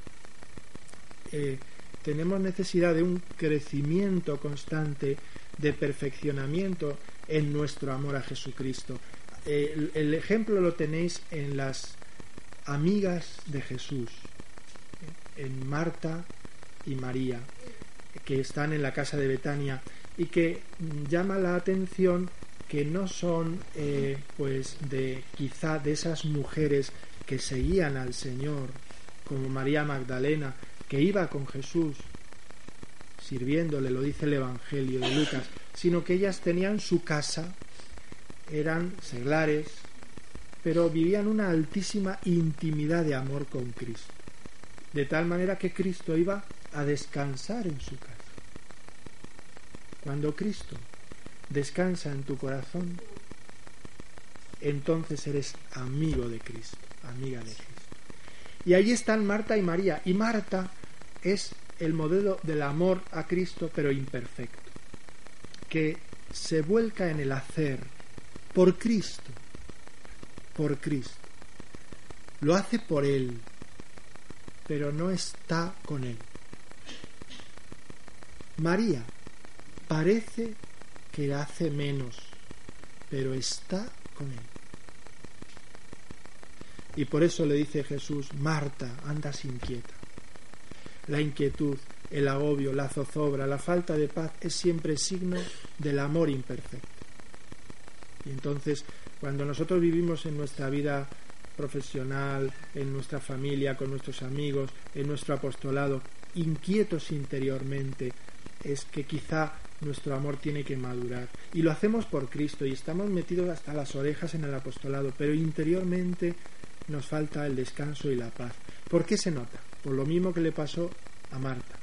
Eh, tenemos necesidad de un crecimiento constante, de perfeccionamiento en nuestro amor a Jesucristo. El ejemplo lo tenéis en las amigas de Jesús, en Marta y María, que están en la casa de Betania y que llama la atención que no son eh, pues de quizá de esas mujeres que seguían al Señor como María Magdalena que iba con Jesús sirviéndole lo dice el Evangelio de Lucas sino que ellas tenían su casa eran seglares pero vivían una altísima intimidad de amor con Cristo de tal manera que Cristo iba a descansar en su casa. Cuando Cristo descansa en tu corazón, entonces eres amigo de Cristo, amiga de Cristo. Y allí están Marta y María. Y Marta es el modelo del amor a Cristo, pero imperfecto, que se vuelca en el hacer por Cristo, por Cristo. Lo hace por Él, pero no está con él. María parece que hace menos, pero está con él. Y por eso le dice Jesús, Marta, andas inquieta. La inquietud, el agobio, la zozobra, la falta de paz es siempre signo del amor imperfecto. Y entonces, cuando nosotros vivimos en nuestra vida profesional, en nuestra familia, con nuestros amigos, en nuestro apostolado, inquietos interiormente, es que quizá nuestro amor tiene que madurar. Y lo hacemos por Cristo y estamos metidos hasta las orejas en el apostolado, pero interiormente nos falta el descanso y la paz. ¿Por qué se nota? Por lo mismo que le pasó a Marta,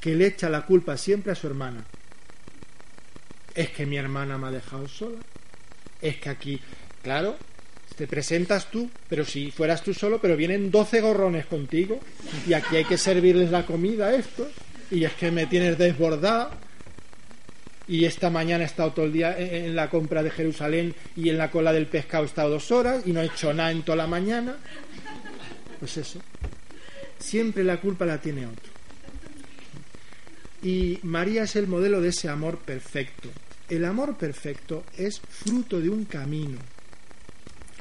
que le echa la culpa siempre a su hermana. Es que mi hermana me ha dejado sola. Es que aquí, claro, te presentas tú, pero si fueras tú solo, pero vienen 12 gorrones contigo y aquí hay que servirles la comida a estos y es que me tienes desbordado y esta mañana he estado todo el día en la compra de Jerusalén y en la cola del pescado he estado dos horas y no he hecho nada en toda la mañana. Pues eso. Siempre la culpa la tiene otro. Y María es el modelo de ese amor perfecto. El amor perfecto es fruto de un camino,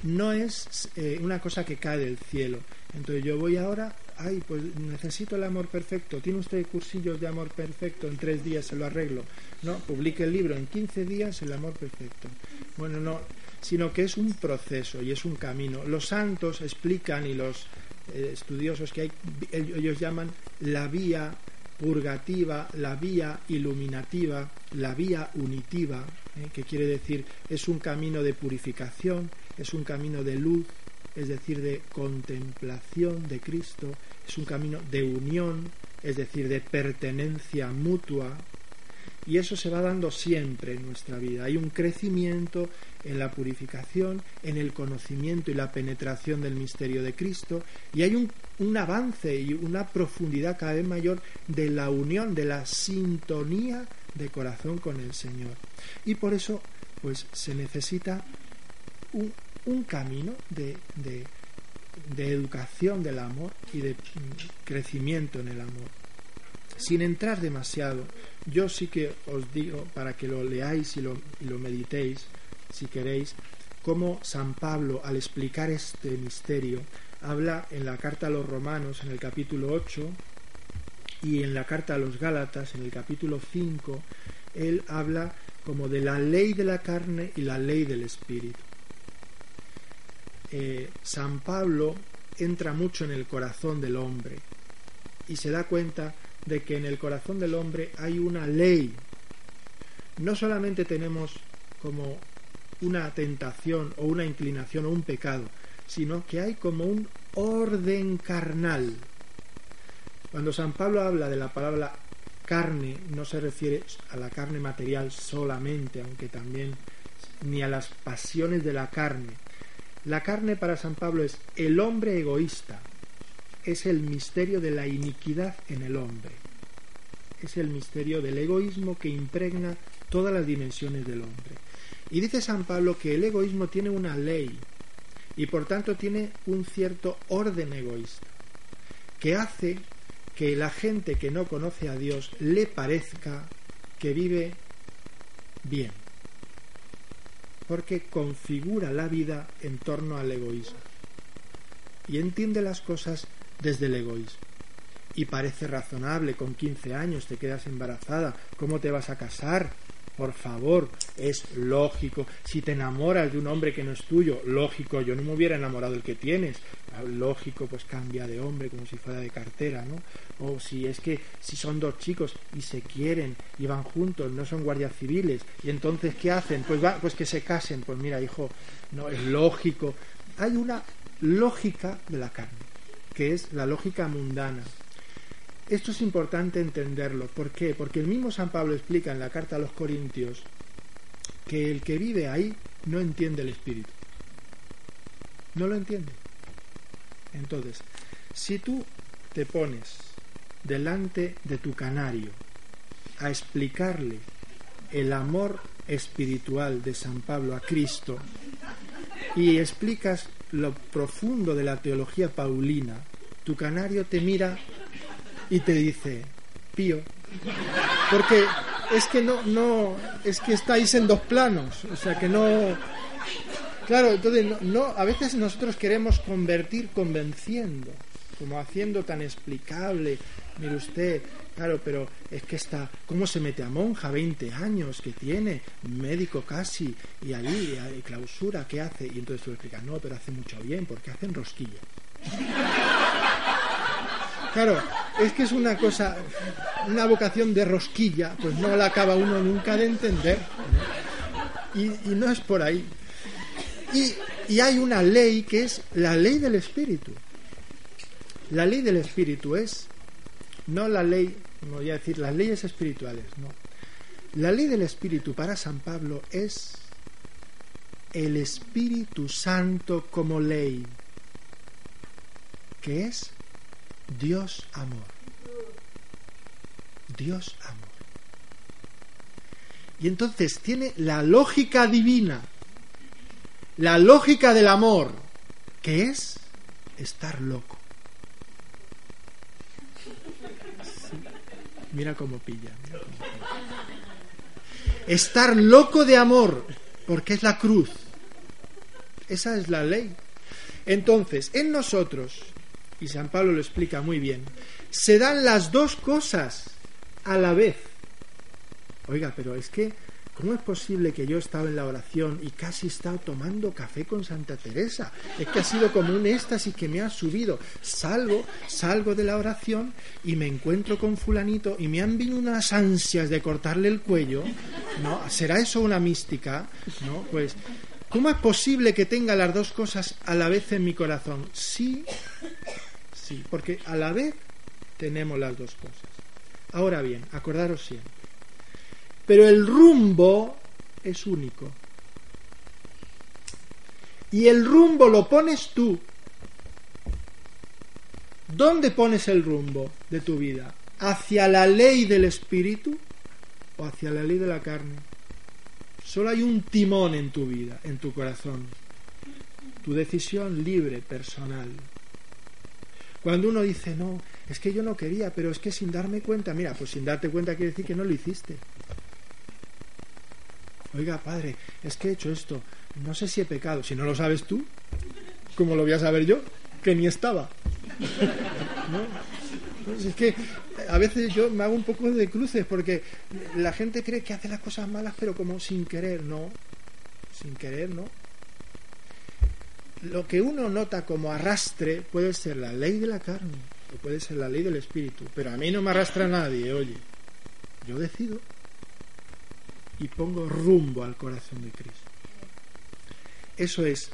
no es eh, una cosa que cae del cielo. Entonces yo voy ahora, ay, pues necesito el amor perfecto. ¿Tiene usted cursillos de amor perfecto? En tres días se lo arreglo. No, publique el libro en 15 días el amor perfecto. Bueno, no, sino que es un proceso y es un camino. Los santos explican y los eh, estudiosos que hay, ellos llaman la vía purgativa, la vía iluminativa, la vía unitiva, ¿eh? que quiere decir es un camino de purificación, es un camino de luz, es decir, de contemplación de Cristo, es un camino de unión, es decir, de pertenencia mutua, y eso se va dando siempre en nuestra vida. Hay un crecimiento en la purificación, en el conocimiento y la penetración del misterio de Cristo, y hay un, un, avance y una profundidad cada vez mayor de la unión, de la sintonía de corazón con el Señor. Y por eso, pues se necesita un, un camino de, de, de educación del amor y de crecimiento en el amor. Sin entrar demasiado, yo sí que os digo, para que lo leáis y lo, y lo meditéis, si queréis, cómo San Pablo, al explicar este misterio, habla en la carta a los romanos, en el capítulo 8, y en la carta a los Gálatas, en el capítulo 5, él habla como de la ley de la carne y la ley del espíritu. Eh, San Pablo entra mucho en el corazón del hombre y se da cuenta de que en el corazón del hombre hay una ley. No solamente tenemos como una tentación o una inclinación o un pecado, sino que hay como un orden carnal. Cuando San Pablo habla de la palabra carne, no se refiere a la carne material solamente, aunque también ni a las pasiones de la carne. La carne para San Pablo es el hombre egoísta, es el misterio de la iniquidad en el hombre, es el misterio del egoísmo que impregna todas las dimensiones del hombre. Y dice San Pablo que el egoísmo tiene una ley y por tanto tiene un cierto orden egoísta que hace que la gente que no conoce a Dios le parezca que vive bien, porque configura la vida en torno al egoísmo y entiende las cosas desde el egoísmo. Y parece razonable, con 15 años te quedas embarazada, ¿cómo te vas a casar? Por favor, es lógico. Si te enamoras de un hombre que no es tuyo, lógico, yo no me hubiera enamorado del que tienes. Ah, lógico, pues cambia de hombre como si fuera de cartera, ¿no? O si es que si son dos chicos y se quieren y van juntos, no son guardias civiles, y entonces ¿qué hacen? Pues va, pues que se casen. Pues mira, hijo, no es lógico. Hay una lógica de la carne, que es la lógica mundana esto es importante entenderlo. ¿Por qué? Porque el mismo San Pablo explica en la carta a los Corintios que el que vive ahí no entiende el Espíritu. No lo entiende. Entonces, si tú te pones delante de tu canario a explicarle el amor espiritual de San Pablo a Cristo y explicas lo profundo de la teología paulina, tu canario te mira y te dice, pío. Porque es que no, no, es que estáis en dos planos, o sea que no. Claro, entonces no, no, a veces nosotros queremos convertir convenciendo, como haciendo tan explicable, mire usted, claro, pero es que está, ¿cómo se mete a monja? 20 años que tiene, médico casi, y allí, clausura, ¿qué hace? Y entonces tú le explicas, no, pero hace mucho bien, porque hacen rosquilla. Claro, es que es una cosa, una vocación de rosquilla, pues no la acaba uno nunca de entender. Y, no es por ahí. Y, y hay una ley que es la ley del espíritu. La ley del espíritu es, no la ley, como voy a decir, las leyes espirituales, no. La ley del espíritu para San Pablo es el Espíritu Santo como ley, que es Dios amor. Dios amor. Y entonces tiene la lógica divina, la lógica del amor, que es estar loco. Mira cómo pilla. Estar loco de amor, porque es la cruz. Esa es la ley. Entonces, en nosotros, y San Pablo lo explica muy bien, se dan las dos cosas a la vez. Oiga, pero es que, ¿cómo es posible que yo estaba en la oración y casi estaba tomando café con Santa Teresa? Es que ha sido como un éxtasis que me ha subido. Salgo, salgo de la oración y me encuentro con fulanito y me han venido unas ansias de cortarle el cuello. ¿No? ¿Será eso una mística? ¿No? Pues ¿Cómo es posible que tenga las dos cosas a la vez en mi corazón? Sí, sí, porque a la vez tenemos las dos cosas. Ahora bien, acordaros siempre. Pero el rumbo es único. Y el rumbo lo pones tú. ¿Dónde pones el rumbo de tu vida? ¿Hacia la ley del espíritu o hacia la ley de la carne? Solo hay un timón en tu vida, en tu corazón. Tu decisión libre, personal. Cuando uno dice, no, es que yo no quería, pero es que sin darme cuenta, mira, pues sin darte cuenta quiere decir que no lo hiciste. Oiga, padre, es que he hecho esto, no sé si he pecado. Si no lo sabes tú, ¿cómo lo voy a saber yo? Que ni estaba. Pues es que a veces yo me hago un poco de cruces porque la gente cree que hace las cosas malas pero como sin querer, no. Sin querer, no. lo que uno nota como arrastre puede ser la ley de la carne o puede ser la ley del espíritu, pero a mí no me arrastra nadie, oye. Yo decido y pongo rumbo al corazón de Cristo. Eso es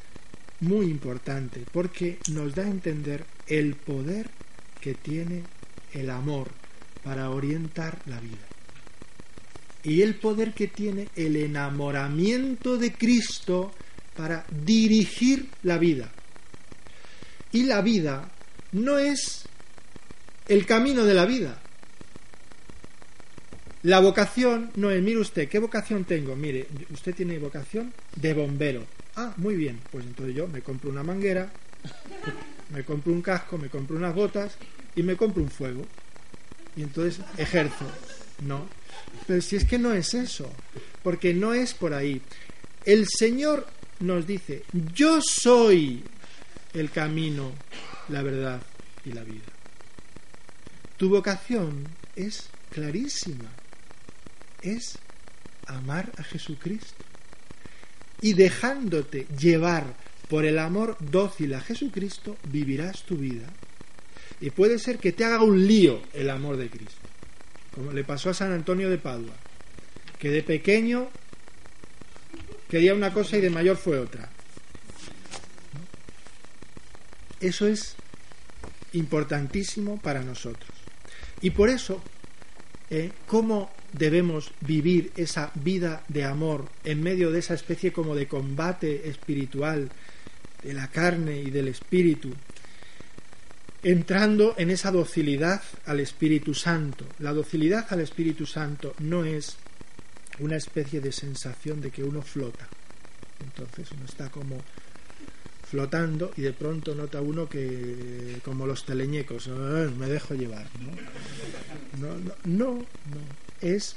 muy importante porque nos da a entender el poder que tiene el amor para orientar la vida. Y el poder que tiene el enamoramiento de Cristo para dirigir la vida. Y la vida no es el camino de la vida. La vocación no mire usted, ¿qué vocación tengo? Mire, usted tiene vocación de bombero. Ah, muy bien, pues entonces yo me compro una manguera, me compro un casco, me compro unas botas y me compro un fuego. Y entonces ejerzo. No. Pero si es que no es eso, porque no es por ahí. El Señor nos dice, yo soy el camino, la verdad y la vida. Tu vocación es clarísima, es amar a Jesucristo. Y dejándote llevar por el amor dócil a Jesucristo, vivirás tu vida. Y puede ser que te haga un lío el amor de Cristo, como le pasó a San Antonio de Padua, que de pequeño quería una cosa y de mayor fue otra. Eso es importantísimo para nosotros. Y por eso, eh, ¿cómo debemos vivir esa vida de amor en medio de esa especie como de combate espiritual de la carne y del espíritu? Entrando en esa docilidad al Espíritu Santo. La docilidad al Espíritu Santo no es una especie de sensación de que uno flota. Entonces uno está como flotando y de pronto nota uno que como los teleñecos, me dejo llevar. ¿no? No, no, no, no. Es,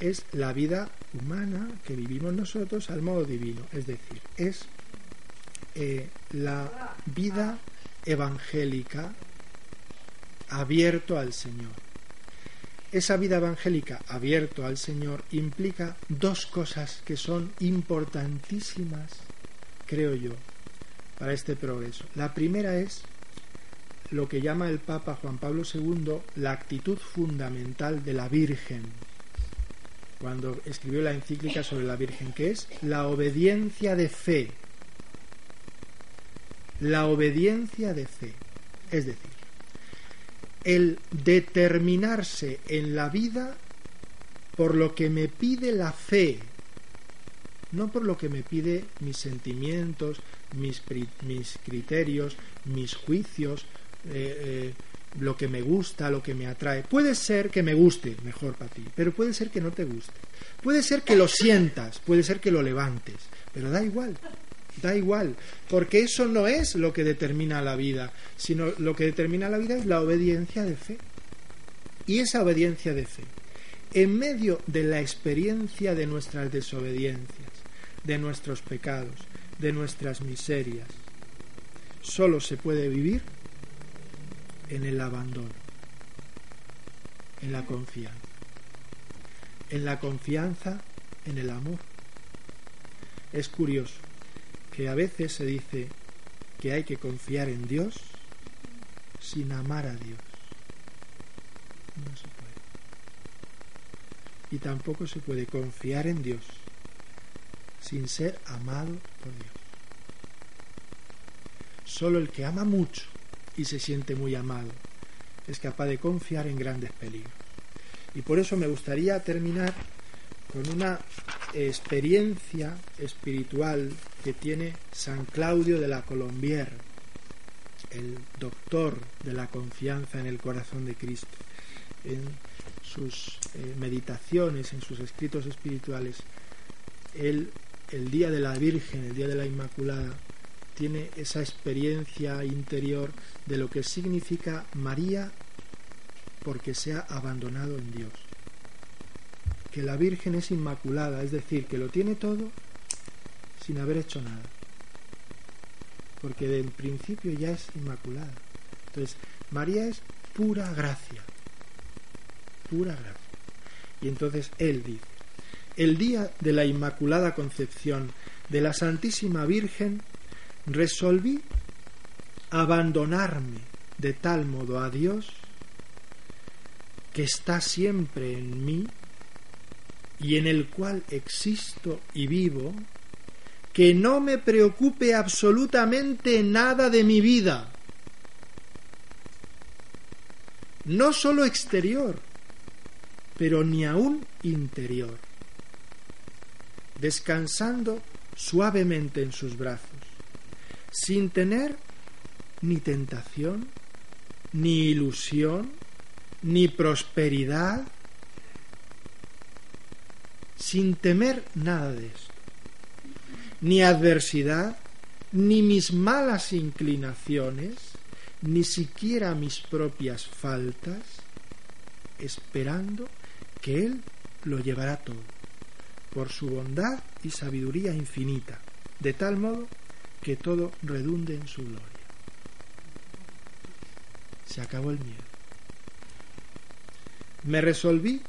es la vida humana que vivimos nosotros al modo divino. Es decir, es eh, la vida evangélica abierto al Señor esa vida evangélica abierto al Señor implica dos cosas que son importantísimas, creo yo, para este progreso. La primera es lo que llama el Papa Juan Pablo II la actitud fundamental de la Virgen, cuando escribió la encíclica sobre la Virgen, que es la obediencia de fe. La obediencia de fe. Es decir, el determinarse en la vida por lo que me pide la fe, no por lo que me pide mis sentimientos, mis, mis criterios, mis juicios, eh, eh, lo que me gusta, lo que me atrae. Puede ser que me guste, mejor para ti, pero puede ser que no te guste. Puede ser que lo sientas, puede ser que lo levantes, pero da igual. Da igual, porque eso no es lo que determina la vida, sino lo que determina la vida es la obediencia de fe. Y esa obediencia de fe, en medio de la experiencia de nuestras desobediencias, de nuestros pecados, de nuestras miserias, solo se puede vivir en el abandono, en la confianza, en la confianza en el amor. Es curioso que a veces se dice que hay que confiar en Dios sin amar a Dios. No se puede. Y tampoco se puede confiar en Dios sin ser amado por Dios. Solo el que ama mucho y se siente muy amado es capaz de confiar en grandes peligros. Y por eso me gustaría terminar con una experiencia espiritual que tiene San Claudio de la Colombier, el doctor de la confianza en el corazón de Cristo. En sus eh, meditaciones, en sus escritos espirituales, él, el día de la Virgen, el día de la Inmaculada, tiene esa experiencia interior de lo que significa María porque se ha abandonado en Dios que la Virgen es inmaculada, es decir, que lo tiene todo sin haber hecho nada. Porque del principio ya es inmaculada. Entonces, María es pura gracia. Pura gracia. Y entonces él dice, el día de la Inmaculada Concepción de la Santísima Virgen resolví abandonarme de tal modo a Dios que está siempre en mí y en el cual existo y vivo, que no me preocupe absolutamente nada de mi vida, no sólo exterior, pero ni aún interior, descansando suavemente en sus brazos, sin tener ni tentación, ni ilusión, ni prosperidad, sin temer nada de esto, ni adversidad, ni mis malas inclinaciones, ni siquiera mis propias faltas, esperando que Él lo llevará todo, por su bondad y sabiduría infinita, de tal modo que todo redunde en su gloria. Se acabó el miedo. Me resolví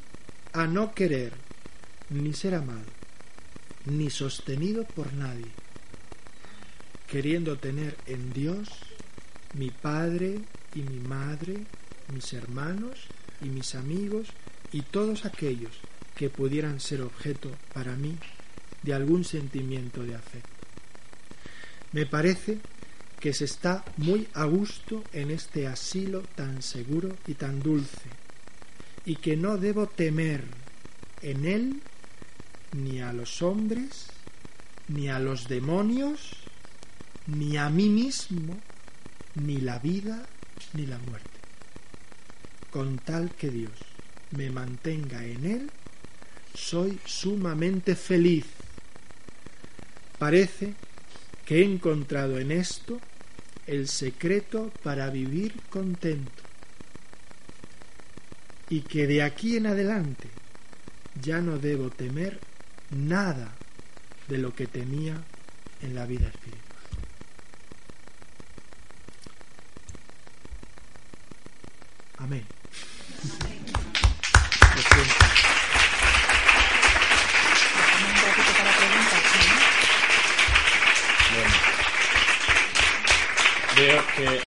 a no querer ni ser amado, ni sostenido por nadie, queriendo tener en Dios mi Padre y mi Madre, mis hermanos y mis amigos y todos aquellos que pudieran ser objeto para mí de algún sentimiento de afecto. Me parece que se está muy a gusto en este asilo tan seguro y tan dulce, y que no debo temer en él ni a los hombres, ni a los demonios, ni a mí mismo, ni la vida, ni la muerte. Con tal que Dios me mantenga en él, soy sumamente feliz. Parece que he encontrado en esto el secreto para vivir contento y que de aquí en adelante ya no debo temer nada de lo que temía en la vida espiritual. Amén. Veo que